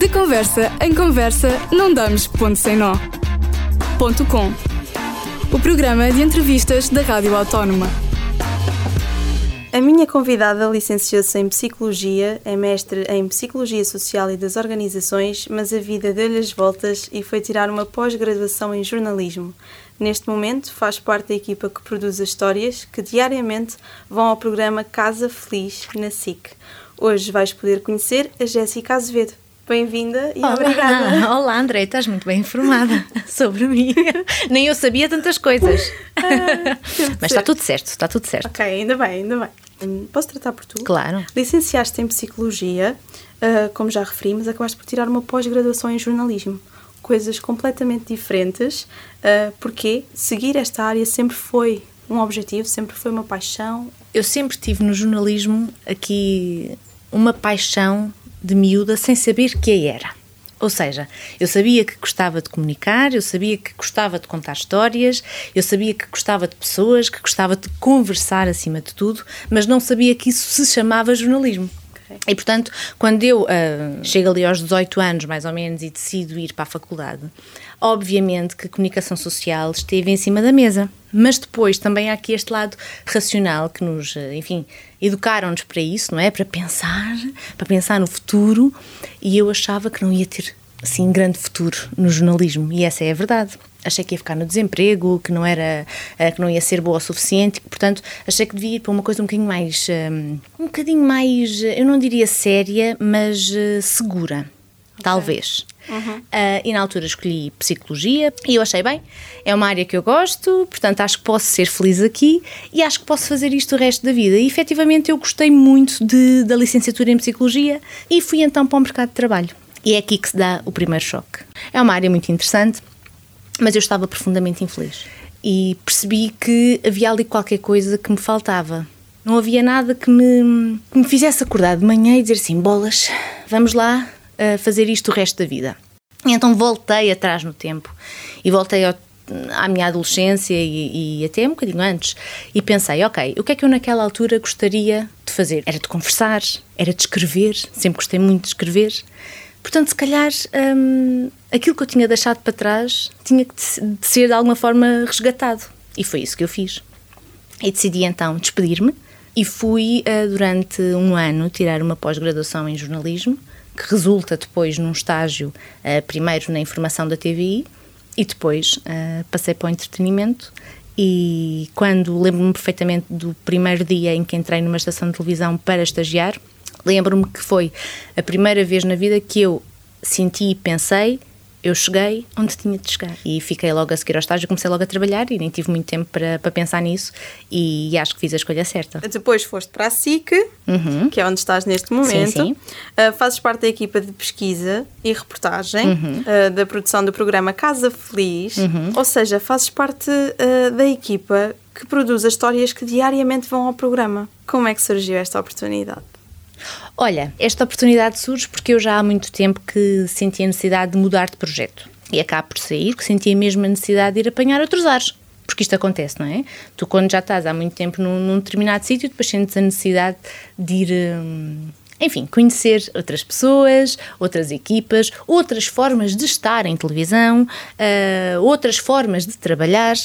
De conversa em conversa, não damos ponto sem nó. Ponto com. O programa de entrevistas da Rádio Autónoma. A minha convidada licenciou-se em Psicologia, é mestre em Psicologia Social e das Organizações, mas a vida deu-lhe as voltas e foi tirar uma pós-graduação em Jornalismo. Neste momento faz parte da equipa que produz as histórias que diariamente vão ao programa Casa Feliz na SIC. Hoje vais poder conhecer a Jéssica Azevedo. Bem-vinda e Olá. obrigada. Olá, André, estás muito bem informada sobre mim. Nem eu sabia tantas coisas. Mas está tudo certo, está tudo certo. Ok, ainda bem, ainda bem. Hum, Posso tratar por tu? Claro. Licenciaste em Psicologia, ah, como já referi, mas acabaste por tirar uma pós-graduação em Jornalismo. Coisas completamente diferentes. Ah, porque seguir esta área sempre foi um objetivo, sempre foi uma paixão. Eu sempre tive no jornalismo aqui uma paixão de miúda sem saber que era. Ou seja, eu sabia que gostava de comunicar, eu sabia que gostava de contar histórias, eu sabia que gostava de pessoas, que gostava de conversar acima de tudo, mas não sabia que isso se chamava jornalismo. Ok. E portanto, quando eu ah, chego ali aos 18 anos, mais ou menos, e decido ir para a faculdade, obviamente que a comunicação social esteve em cima da mesa. Mas depois também há aqui este lado racional que nos, ah, enfim, educaram-nos para isso, não é? Para pensar, para pensar no futuro, e eu achava que não ia ter assim grande futuro no jornalismo, e essa é a verdade. Achei que ia ficar no desemprego, que não era, eh, que não ia ser boa o suficiente, portanto, achei que devia ir para uma coisa um bocadinho mais, hum, um bocadinho mais, eh, eu não diria séria, mas eh, segura, talvez. Ah, e na altura escolhi psicologia e eu achei bem, é uma área que eu gosto, portanto acho que posso ser feliz aqui e acho que posso fazer isto o resto da vida. E efetivamente eu gostei muito de, da licenciatura em psicologia e fui então para o mercado de trabalho. E é aqui que se dá o primeiro choque. É uma área muito interessante, mas eu estava profundamente infeliz. E percebi que havia ali qualquer coisa que me faltava. Não havia nada que me, que me fizesse acordar de manhã e dizer assim: bolas, vamos lá uh, fazer isto o resto da vida. E então voltei atrás no tempo e voltei ao- à minha adolescência e, e até um bocadinho antes e pensei: ok, o que é que eu naquela altura gostaria de fazer? Era de conversar, era de escrever, sempre gostei muito de escrever. Portanto, se calhar hum, aquilo que eu tinha deixado para trás tinha que de ser de alguma forma resgatado. E foi isso que eu fiz. E decidi então despedir-me e fui eh, durante um ano tirar uma pós-graduação em jornalismo, que resulta depois num estágio, eh, primeiro na informação da TVI e depois eh, passei para o entretenimento. E quando lembro-me perfeitamente do primeiro dia em que entrei numa estação de televisão para estagiar, lembro-me que foi a primeira vez na vida que eu senti e pensei eu cheguei onde tinha de chegar e fiquei logo a seguir ao estágio, comecei logo a trabalhar e nem tive muito tempo para, para pensar nisso e, acho que fiz a escolha certa. Depois foste para a SIC, que é onde estás neste momento. Sim, sim. Uh, fazes parte da equipa de pesquisa e reportagem uh, da produção do programa Casa Feliz. Ou seja, fazes parte uh, da equipa que produz as histórias que diariamente vão ao programa. Como é que surgiu esta oportunidade? Olha, esta oportunidade surge porque eu já há muito tempo que sentia a necessidade de mudar de projeto e acabo por sair, que sentia mesmo a necessidade de ir apanhar outros ares. Porque isto acontece, não é? Tu, quando já estás há muito tempo num, num determinado sítio, depois sentes a necessidade de ir. hum, enfim, conhecer outras pessoas, outras equipas, outras formas de estar em televisão, ah, outras formas de trabalhar.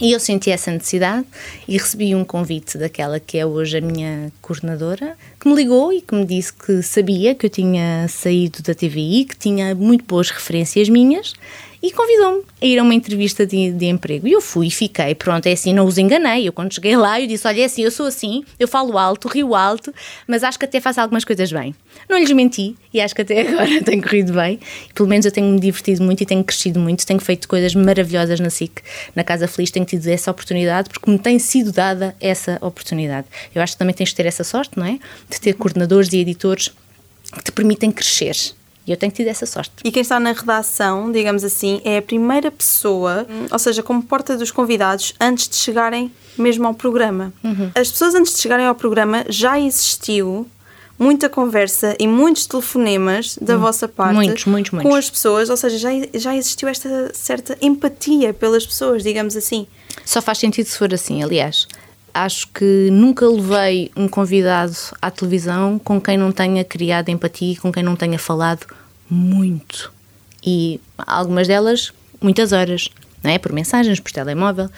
E eu senti essa necessidade e recebi um convite daquela que é hoje a minha coordenadora, que me ligou e que me disse que sabia que eu tinha saído da TVI, que tinha muito boas referências minhas e convidou-me a ir a uma entrevista de, de emprego. E eu fui e fiquei, pronto, é assim, não os enganei. Eu quando cheguei lá, eu disse, olha, é assim, eu sou assim, eu falo alto, rio alto, mas acho que até faço algumas coisas bem. Não lhes menti e acho que até agora tem corrido bem. Pelo menos eu tenho-me divertido muito e tenho crescido muito, tenho feito coisas maravilhosas na SIC, na Casa Feliz, tenho tido essa oportunidade porque me tem sido dada essa oportunidade. Eu acho que também tens de ter essa sorte, não é? De ter coordenadores e editores que te permitem crescer. E eu tenho tido essa sorte. E quem está na redação, digamos assim, é a primeira pessoa, ou seja, como porta dos convidados, antes de chegarem mesmo ao programa. As pessoas antes de chegarem ao programa já existiu muita conversa e muitos telefonemas da vossa parte Muitos, muitos, com muitos. as pessoas, ou seja, já, já existiu esta certa empatia pelas pessoas, digamos assim. Só faz sentido se for assim, aliás. Acho que nunca levei um convidado à televisão com quem não tenha criado empatia com quem não tenha falado muito. E algumas delas, muitas horas, não é? Por mensagens, por telemóvel.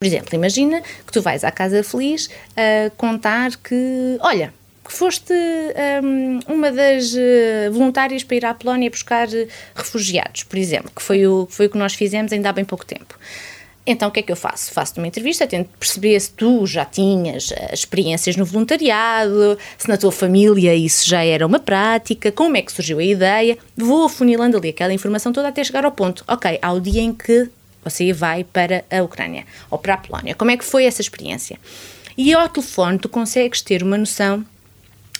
Por exemplo, imagina que tu vais à Casa Feliz a contar que, olha, que foste um, uma das uh, voluntárias para ir à Polónia buscar refugiados, por exemplo, que foi o, foi o que nós fizemos ainda há bem pouco tempo. Então, o que é que eu faço? Faço-te uma entrevista, tento perceber se tu já tinhas uh, experiências no voluntariado, se na tua família isso já era uma prática, como é que surgiu a ideia. Vou afunilando ali aquela informação toda até chegar ao ponto. Ok, ao dia em que você vai para a Ucrânia ou para a Polónia. Como é que foi essa experiência? E ao telefone tu consegues ter uma noção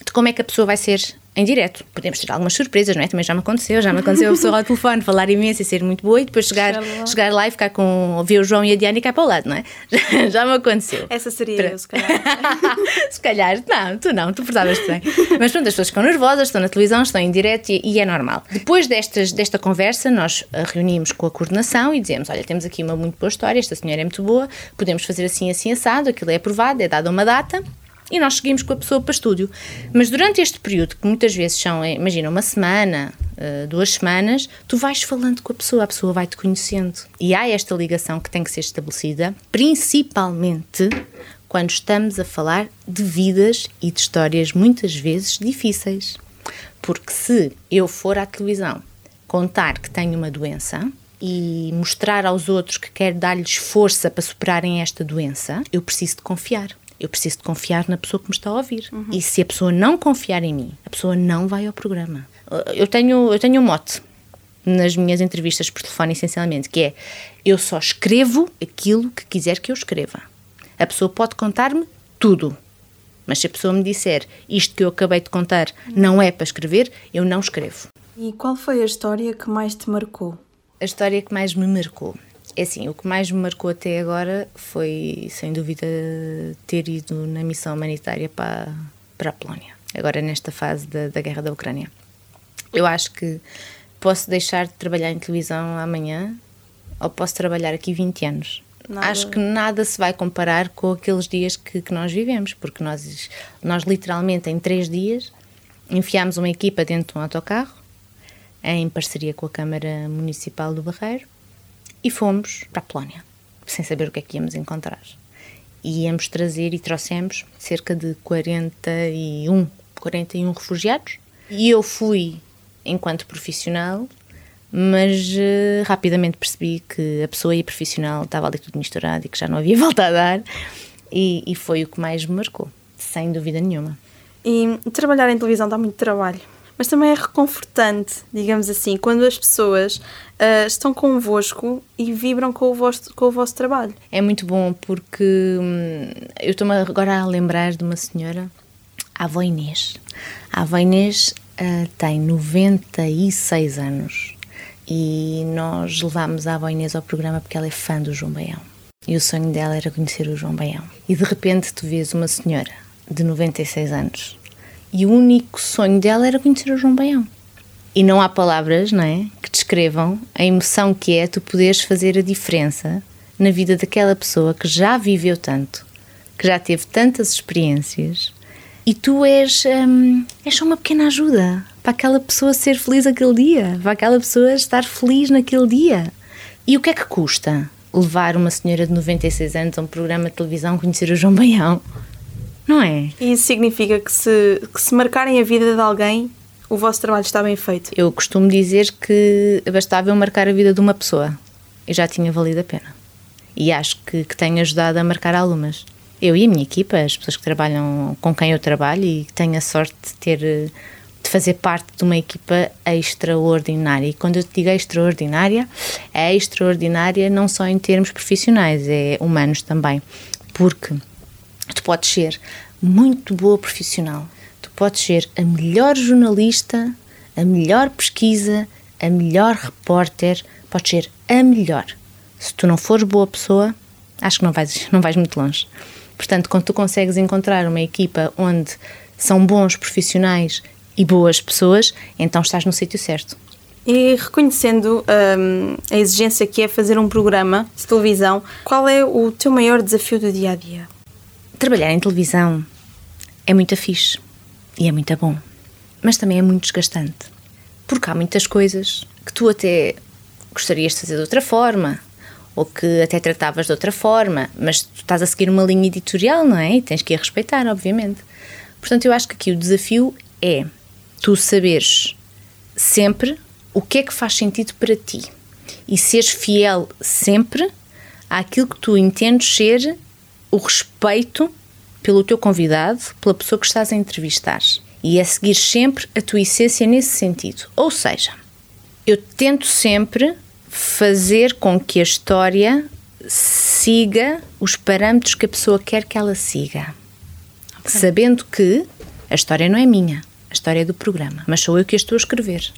de como é que a pessoa vai ser em direto. Podemos ter algumas surpresas, não é? Também já me aconteceu, já me aconteceu a pessoa ao telefone falar imenso e ser muito boa e depois chegar, lá. chegar lá e ficar com ver o João e a Diana e cair para o lado, não é? Já, já me aconteceu. Essa seria eu, se calhar. se calhar, não, tu não, tu portavas-te bem. Mas pronto, as pessoas ficam nervosas, estão na televisão, estão em direto e, e, é normal. Depois destas, desta conversa, nós reunimos com a coordenação e dizemos: olha, temos aqui uma muito boa história, esta senhora é muito boa, podemos fazer assim, assim, assado, aquilo é aprovado, é dada uma data e nós seguimos com a pessoa para estúdio. Mas durante este período, que muitas vezes são, eh, imagina, uma semana, eh, duas semanas, tu vais falando com a pessoa, a pessoa vai-te conhecendo. E há esta ligação que tem que ser estabelecida, principalmente quando estamos a falar de vidas e de histórias muitas vezes difíceis. Porque se eu for à televisão contar que tenho uma doença, e mostrar aos outros que quero dar-lhes força para superarem esta doença, eu preciso de confiar eu preciso de confiar na pessoa que me está a ouvir. Uhum. E se a pessoa não confiar em mim, a pessoa não vai ao programa. Eu tenho, eu tenho um mote nas minhas entrevistas por telefone, essencialmente, que é eu só escrevo aquilo que quiser que eu escreva. A pessoa pode contar-me tudo. Mas se a pessoa me disser isto que eu acabei de contar não é para escrever, eu não escrevo. E qual foi a história que mais te marcou? A história que mais me marcou. É assim, o que mais me marcou até agora foi, sem dúvida, ter ido na missão humanitária para, para a Polónia, agora nesta fase da, da guerra da Ucrânia. Eu acho que posso deixar de trabalhar em televisão amanhã ou posso trabalhar aqui 20 anos. Nada. Acho que nada se vai comparar com aqueles dias que, que nós vivemos, porque nós, nós literalmente em três dias enfiámos uma equipa dentro de um autocarro, em parceria com a Câmara Municipal do Barreiro, e fomos para a Polónia, sem saber o que é que íamos encontrar. E íamos trazer e trouxemos cerca de 41, 41 refugiados. E eu fui enquanto profissional, mas uh, rapidamente percebi que a pessoa e a profissional estava ali tudo misturado e que já não havia volta a dar. E, e foi o que mais me marcou, sem dúvida nenhuma. E trabalhar em televisão dá muito trabalho mas também é reconfortante, digamos assim, quando as pessoas uh, estão convosco e vibram com o, vosso, com o vosso trabalho. É muito bom porque hum, eu estou-me agora a lembrar de uma senhora, a avó Inês. A avó Inês uh, tem 96 anos e nós levámos a avó Inês ao programa porque ela é fã do João Baião. E o sonho dela era conhecer o João Baião. E de repente tu vês uma senhora de 96 anos e o único sonho dela era conhecer o João Baião. E não há palavras, não é? Que descrevam a emoção que é tu poderes fazer a diferença na vida daquela pessoa que já viveu tanto, que já teve tantas experiências e tu és, hum, és só uma pequena ajuda para aquela pessoa ser feliz aquele dia, para aquela pessoa estar feliz naquele dia. E o que é que custa levar uma senhora de 96 anos a um programa de televisão conhecer o João Baião? Não é? E isso significa que se, que se marcarem a vida de alguém, o vosso trabalho está bem feito? Eu costumo dizer que bastava eu marcar a vida de uma pessoa e já tinha valido a pena. E acho que, que tenho ajudado a marcar algumas. Eu e a minha equipa, as pessoas que trabalham com quem eu trabalho e que tenho a sorte de ter de fazer parte de uma equipa extraordinária. E quando eu te digo extraordinária, é extraordinária não só em termos profissionais, é humanos também. Porque Tu podes ser muito boa profissional, tu podes ser a melhor jornalista, a melhor pesquisa, a melhor repórter, podes ser a melhor. Se tu não fores boa pessoa, acho que não vais, não vais muito longe. Portanto, quando tu consegues encontrar uma equipa onde são bons profissionais e boas pessoas, então estás no sítio certo. E reconhecendo hum, a exigência que é fazer um programa de televisão, qual é o teu maior desafio do dia a dia? Trabalhar em televisão é muito fixe e é muito bom, mas também é muito desgastante. Porque há muitas coisas que tu até gostarias de fazer de outra forma, ou que até tratavas de outra forma, mas tu estás a seguir uma linha editorial, não é? E tens que a respeitar, obviamente. Portanto, eu acho que aqui o desafio é tu saberes sempre o que é que faz sentido para ti e seres fiel sempre àquilo que tu entendes ser o respeito pelo teu convidado, pela pessoa que estás a entrevistar. E é seguir sempre a tua essência nesse sentido. Ou seja, eu tento sempre fazer com que a história siga os parâmetros que a pessoa quer que ela siga. Okay. Sabendo que a história não é minha, a história é do programa, mas sou eu que a estou a escrever.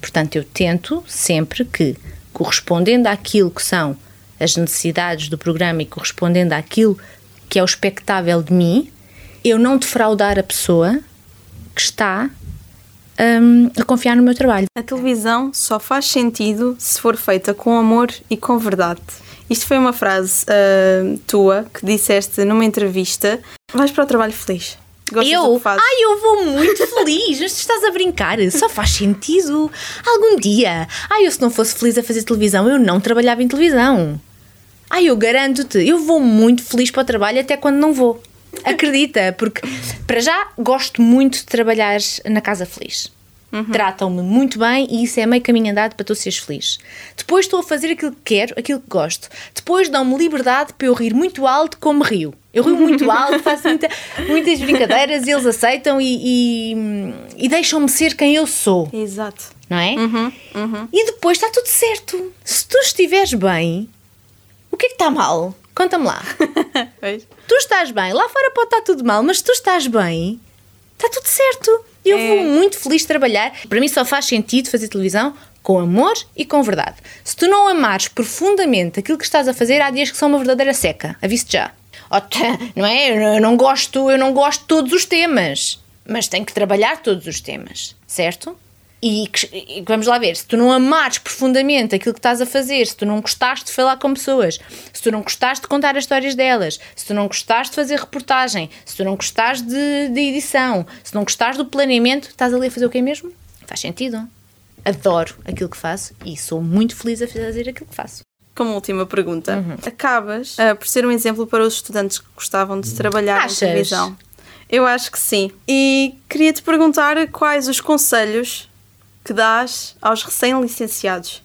Portanto, eu tento sempre que, correspondendo àquilo que são as necessidades do programa e correspondendo àquilo que é o expectável de mim, eu não defraudar a pessoa que está um, a confiar no meu trabalho. A televisão só faz sentido se for feita com amor e com verdade. Isto foi uma frase uh, tua que disseste numa entrevista. Vais para o trabalho feliz. Gostas eu? Ai, eu vou muito feliz. Mas tu estás a brincar. Só faz sentido. Algum dia. Ai, eu se não fosse feliz a fazer televisão, eu não trabalhava em televisão. Ai, eu garanto-te, eu vou muito feliz para o trabalho até quando não vou. Acredita, porque para já gosto muito de trabalhar na Casa Feliz. Uhum. Tratam-me muito bem e isso é meio caminho andado para tu seres feliz. Depois estou a fazer aquilo que quero, aquilo que gosto. Depois dão-me liberdade para eu rir muito alto como rio. Eu rio muito alto, faço muita, muitas brincadeiras e eles aceitam e, e, e deixam-me ser quem eu sou. Exato. Não é? Uhum, uhum. E depois está tudo certo. Se tu estiveres bem, que é que está mal? Conta-me lá. tu estás bem, lá fora pode estar tudo mal, mas se tu estás bem, está tudo certo. Eu é. vou muito feliz trabalhar. Para mim só faz sentido fazer televisão com amor e com verdade. Se tu não amares profundamente aquilo que estás a fazer, há dias que são uma verdadeira seca. Aviso-te já. Não é? Eu não gosto, eu não gosto de todos os temas, mas tenho que trabalhar todos os temas, certo? E, e, vamos lá ver, se tu não amares profundamente aquilo que estás a fazer, se tu não gostaste de falar com pessoas, se tu não gostaste de contar as histórias delas, se tu não gostaste de fazer reportagem, se tu não gostaste de, de edição, se não gostaste do planeamento, estás ali a fazer o quê mesmo? Faz sentido. Adoro aquilo que faço e sou muito feliz a fazer aquilo que faço. Como última pergunta, uhum. acabas uh, por ser um exemplo para os estudantes que gostavam de trabalhar Achas? em televisão. Eu acho que sim. E queria te perguntar quais os conselhos que dás aos recém-licenciados?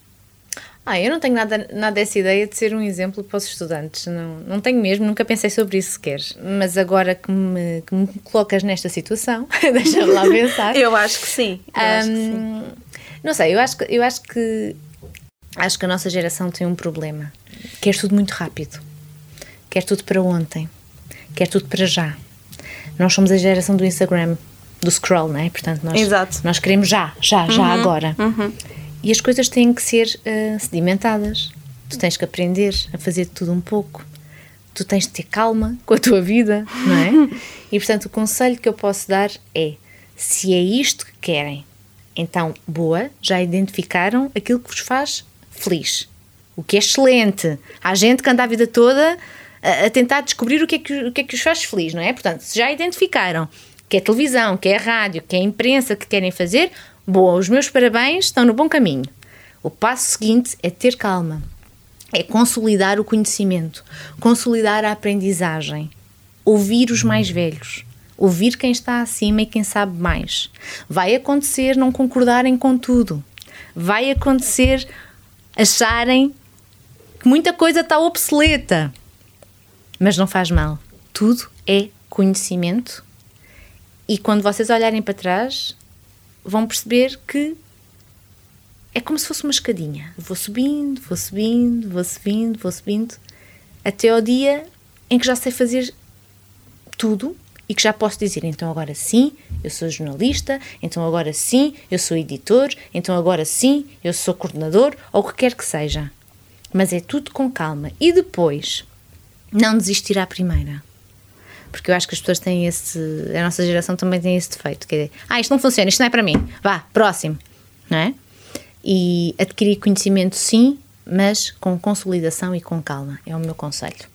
Ah, eu não tenho nada, nada dessa ideia de ser um exemplo para os estudantes. Não, não tenho mesmo, nunca pensei sobre isso sequer. Mas agora que me, que me colocas nesta situação, deixa-me lá pensar. eu acho que sim. Um, acho que sim. Não sei, eu acho que, eu acho que acho que a nossa geração tem um problema. Quer tudo muito rápido. Quer tudo para ontem. Quer tudo para já. Nós somos a geração do Instagram do scroll, não é? Portanto, nós, Exato. nós queremos já, já, já uhum, agora. Uhum. E as coisas têm que ser uh, sedimentadas. Tu tens que aprender a fazer tudo um pouco. Tu tens de ter calma com a tua vida, não é? e portanto, o conselho que eu posso dar é: se é isto que querem, então, boa, já identificaram aquilo que vos faz feliz. O que é excelente. Há gente que anda a vida toda a, a tentar descobrir o que, é que, o que é que os faz feliz, não é? Portanto, se já identificaram que é televisão, que é rádio, que é imprensa que querem fazer, boa, os meus parabéns, estão no bom caminho. O passo seguinte é ter calma, é consolidar o conhecimento, consolidar a aprendizagem, ouvir os mais velhos, ouvir quem está acima e quem sabe mais. Vai acontecer não concordarem com tudo, vai acontecer acharem que muita coisa está obsoleta, mas não faz mal. Tudo é conhecimento e quando vocês olharem para trás, vão perceber que é como se fosse uma escadinha. Vou subindo, vou subindo, vou subindo, vou subindo, até ao dia em que já sei fazer tudo e que já posso dizer, então agora sim, eu sou jornalista, então agora sim, eu sou editor, então agora sim, eu sou coordenador, ou o que quer que seja. Mas é tudo com calma. E depois, não desistir à primeira porque eu acho que as pessoas têm esse. A nossa geração também tem esse defeito, que é ah, isto não funciona, isto não é para mim, vá, próximo, não é? E adquirir conhecimento sim, mas com consolidação e com calma, é o meu conselho.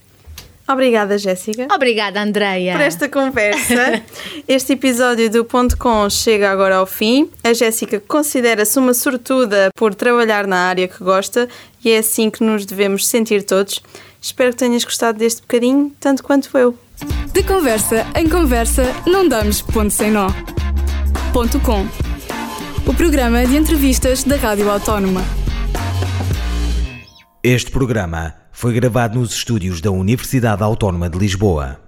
Obrigada, Jéssica. Obrigada, Andreia. Por esta conversa. este episódio do Ponto Com chega agora ao fim. A Jéssica considera-se uma sortuda por trabalhar na área que gosta e é assim que nos devemos sentir todos. Espero que tenhas gostado deste bocadinho, tanto quanto eu. De conversa em conversa, não damos ponto sem nó. Ponto Com. O programa de entrevistas da Rádio Autónoma. Este programa foi gravado nos estúdios da Universidade Autónoma de Lisboa.